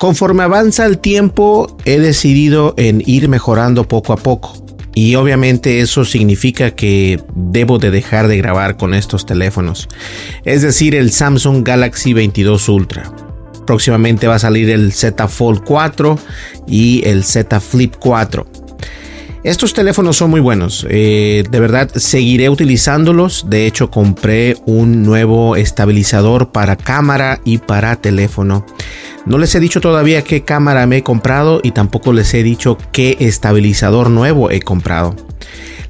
Conforme avanza el tiempo, he decidido en ir mejorando poco a poco. Y obviamente eso significa que debo de dejar de grabar con estos teléfonos. Es decir, el Samsung Galaxy 22 Ultra. Próximamente va a salir el Z Fold 4 y el Z Flip 4. Estos teléfonos son muy buenos, eh, de verdad seguiré utilizándolos, de hecho compré un nuevo estabilizador para cámara y para teléfono. No les he dicho todavía qué cámara me he comprado y tampoco les he dicho qué estabilizador nuevo he comprado.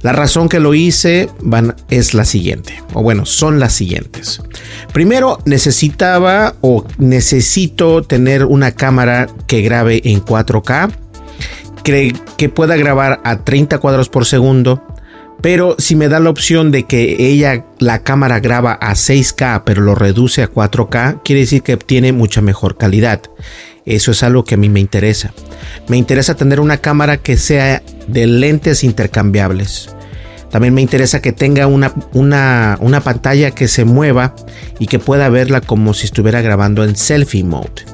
La razón que lo hice es la siguiente, o bueno, son las siguientes. Primero, necesitaba o necesito tener una cámara que grabe en 4K que pueda grabar a 30 cuadros por segundo. Pero si me da la opción de que ella, la cámara graba a 6K, pero lo reduce a 4K, quiere decir que tiene mucha mejor calidad. Eso es algo que a mí me interesa. Me interesa tener una cámara que sea de lentes intercambiables. También me interesa que tenga una, una, una pantalla que se mueva y que pueda verla como si estuviera grabando en selfie mode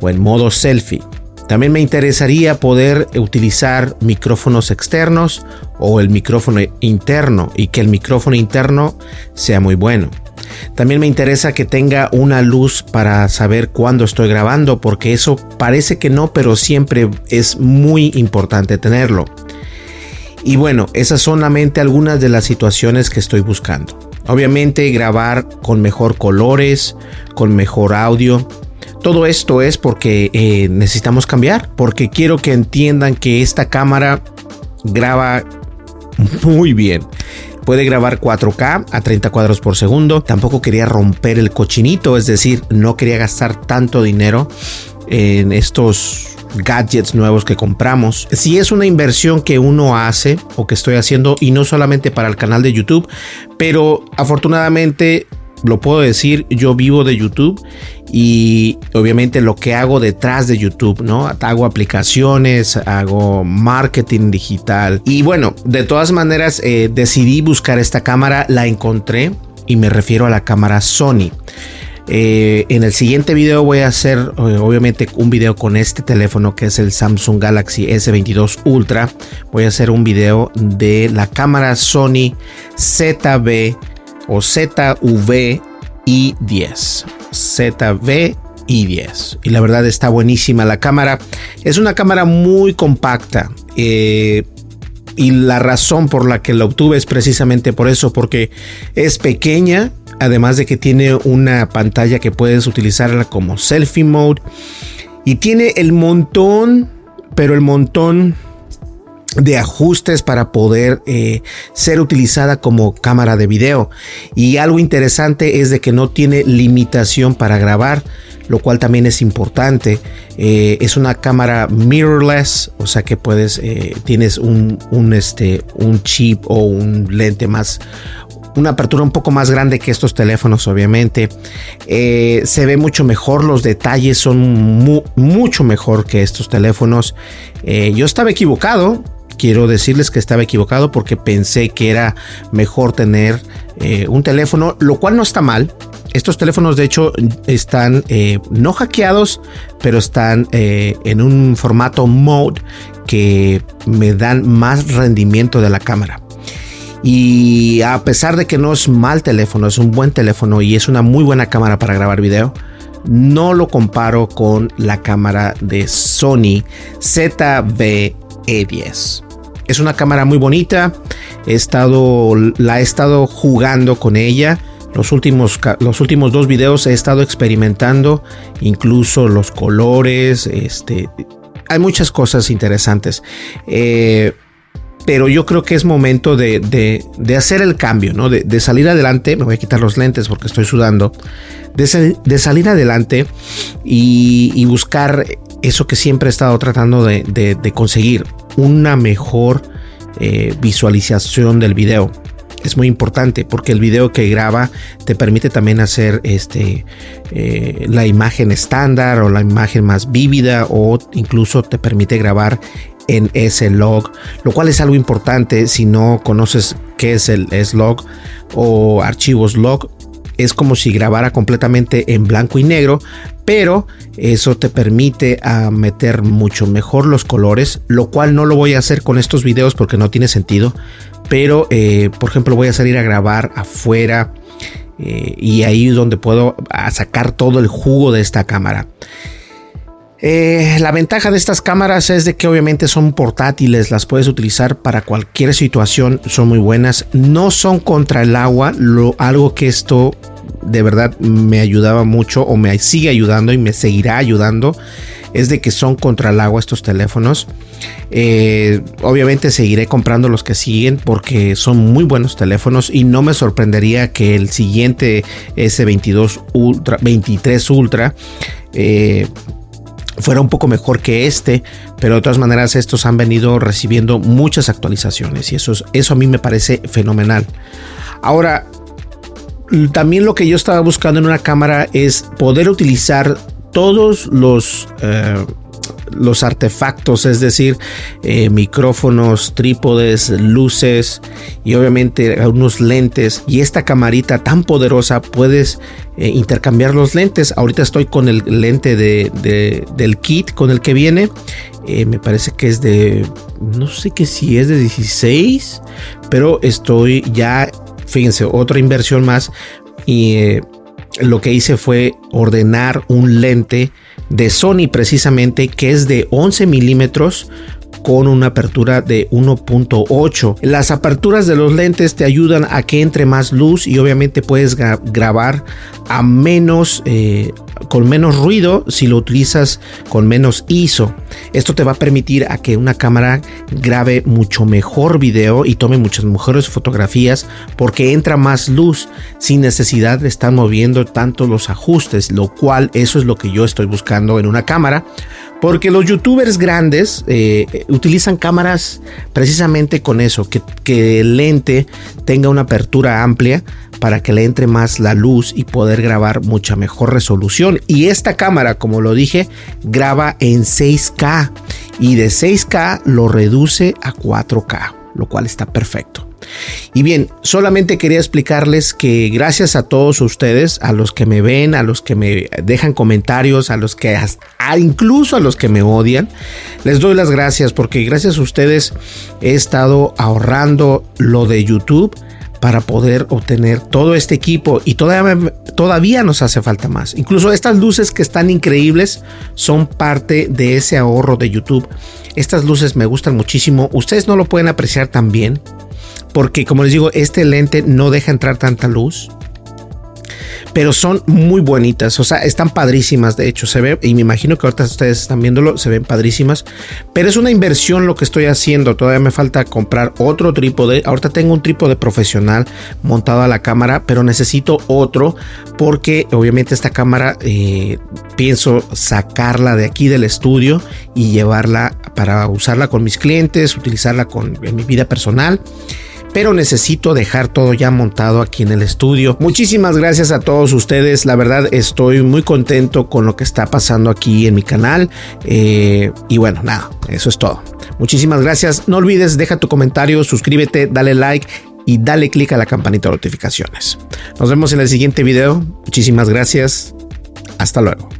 o en modo selfie. También me interesaría poder utilizar micrófonos externos o el micrófono interno y que el micrófono interno sea muy bueno. También me interesa que tenga una luz para saber cuándo estoy grabando porque eso parece que no, pero siempre es muy importante tenerlo. Y bueno, esas son solamente algunas de las situaciones que estoy buscando. Obviamente grabar con mejor colores, con mejor audio, todo esto es porque eh, necesitamos cambiar, porque quiero que entiendan que esta cámara graba muy bien. Puede grabar 4K a 30 cuadros por segundo. Tampoco quería romper el cochinito, es decir, no quería gastar tanto dinero en estos gadgets nuevos que compramos. Si es una inversión que uno hace o que estoy haciendo y no solamente para el canal de YouTube, pero afortunadamente lo puedo decir, yo vivo de YouTube y obviamente lo que hago detrás de YouTube, ¿no? Hago aplicaciones, hago marketing digital y bueno, de todas maneras eh, decidí buscar esta cámara, la encontré y me refiero a la cámara Sony. Eh, en el siguiente video voy a hacer eh, obviamente un video con este teléfono que es el Samsung Galaxy S22 Ultra. Voy a hacer un video de la cámara Sony ZV o ZV i10. ZV i10. Y la verdad está buenísima la cámara. Es una cámara muy compacta. Eh, y la razón por la que la obtuve es precisamente por eso, porque es pequeña, además de que tiene una pantalla que puedes utilizarla como selfie mode. Y tiene el montón, pero el montón de ajustes para poder eh, ser utilizada como cámara de video. Y algo interesante es de que no tiene limitación para grabar lo cual también es importante. Eh, es una cámara mirrorless o sea que puedes eh, tienes un, un, este un chip o un lente más una apertura un poco más grande que estos teléfonos obviamente. Se ve mucho mejor los detalles son mucho mejor que estos teléfonos. Yo estaba equivocado quiero decirles que estaba equivocado porque pensé que era mejor tener eh, un teléfono, lo cual no está mal. Estos teléfonos de hecho están eh, no hackeados, pero están eh, en un formato mode que me dan más rendimiento de la cámara. Y a pesar de que no es mal teléfono, es un buen teléfono y es una muy buena cámara para grabar video, no lo comparo con la cámara de Sony ZV-E10. Es una cámara muy bonita, he estado, la he estado jugando con ella. Los últimos, los últimos dos videos he estado experimentando, incluso los colores, este, hay muchas cosas interesantes. Eh, pero yo creo que es momento de, hacer el cambio, ¿no? De, salir adelante, me voy a quitar los lentes porque estoy sudando, de, salir adelante y, buscar eso que siempre he estado tratando de, conseguir, una mejor eh, visualización del video. Es muy importante porque el video que graba te permite también hacer este, eh, la imagen estándar o la imagen más vívida o incluso te permite grabar en ese log, lo cual es algo importante si no conoces qué es el S-Log o archivos log. Es como si grabara completamente en blanco y negro, pero eso te permite a ah, meter mucho mejor los colores, lo cual no lo voy a hacer con estos videos porque no tiene sentido. Pero, eh, por ejemplo, voy a salir a grabar afuera eh, y ahí es donde puedo ah, sacar todo el jugo de esta cámara. Eh, la ventaja de estas cámaras es de que obviamente son portátiles, las puedes utilizar para cualquier situación, son muy buenas, no son contra el agua, algo que esto de verdad me ayudaba mucho o me sigue ayudando y me seguirá ayudando es de que son contra el agua estos teléfonos. Eh, obviamente seguiré comprando los que siguen porque son muy buenos teléfonos y no me sorprendería que el siguiente S22 Ultra, 23 Ultra eh, fuera un poco mejor que este, pero de todas maneras estos han venido recibiendo muchas actualizaciones y eso, eso a mí me parece fenomenal. Ahora, también lo que yo estaba buscando en una cámara es poder utilizar todos los eh, los artefactos, es decir, eh, micrófonos, trípodes, luces y obviamente algunos lentes. Y esta camarita tan poderosa puedes eh, intercambiar los lentes. Ahorita estoy con el lente de, del kit con el que viene. Eh, me parece que es de, no sé qué si es de 16, pero estoy ya, fíjense, otra inversión más. Y lo que hice fue ordenar un lente de Sony precisamente que es de 11 milímetros con una apertura de 1.8. Las aperturas de los lentes te ayudan a que entre más luz y obviamente puedes grabar a menos eh, con menos ruido si lo utilizas con menos ISO. Esto te va a permitir a que una cámara grabe mucho mejor video y tome muchas mejores fotografías porque entra más luz sin necesidad de estar moviendo tanto los ajustes, lo cual eso es lo que yo estoy buscando en una cámara porque los youtubers grandes eh, utilizan cámaras precisamente con eso, que, que, el lente tenga una apertura amplia para que le entre más la luz y poder grabar mucha mejor resolución. Y esta cámara, como lo dije, graba en 6K y de 6K lo reduce a 4K, lo cual está perfecto. Y bien, solamente quería explicarles que gracias a todos ustedes, a los que me ven, a los que me dejan comentarios, a los que incluso a los que me odian, les doy las gracias porque gracias a ustedes he estado ahorrando lo de YouTube para poder obtener todo este equipo y todavía, nos hace falta más. Incluso estas luces que están increíbles son parte de ese ahorro de YouTube. Estas luces me gustan muchísimo. Ustedes no lo pueden apreciar tan bien porque como les digo, este lente no deja entrar tanta luz pero son muy bonitas, o sea, están padrísimas, de hecho, se ve, y me imagino que ahorita ustedes están viéndolo, se ven padrísimas, pero es una inversión lo que estoy haciendo, todavía me falta comprar otro trípode, ahorita tengo un trípode profesional montado a la cámara, pero necesito otro porque obviamente esta cámara eh, pienso sacarla de aquí del estudio y llevarla para usarla con mis clientes, utilizarla con, en mi vida personal pero necesito dejar todo ya montado aquí en el estudio. Muchísimas gracias a todos ustedes, la verdad estoy muy contento con lo que está pasando aquí en mi canal eh, y bueno, nada, eso es todo. Muchísimas gracias, no olvides, deja tu comentario, suscríbete, dale like y dale click a la campanita de notificaciones. Nos vemos en el siguiente video. Muchísimas gracias. Hasta luego.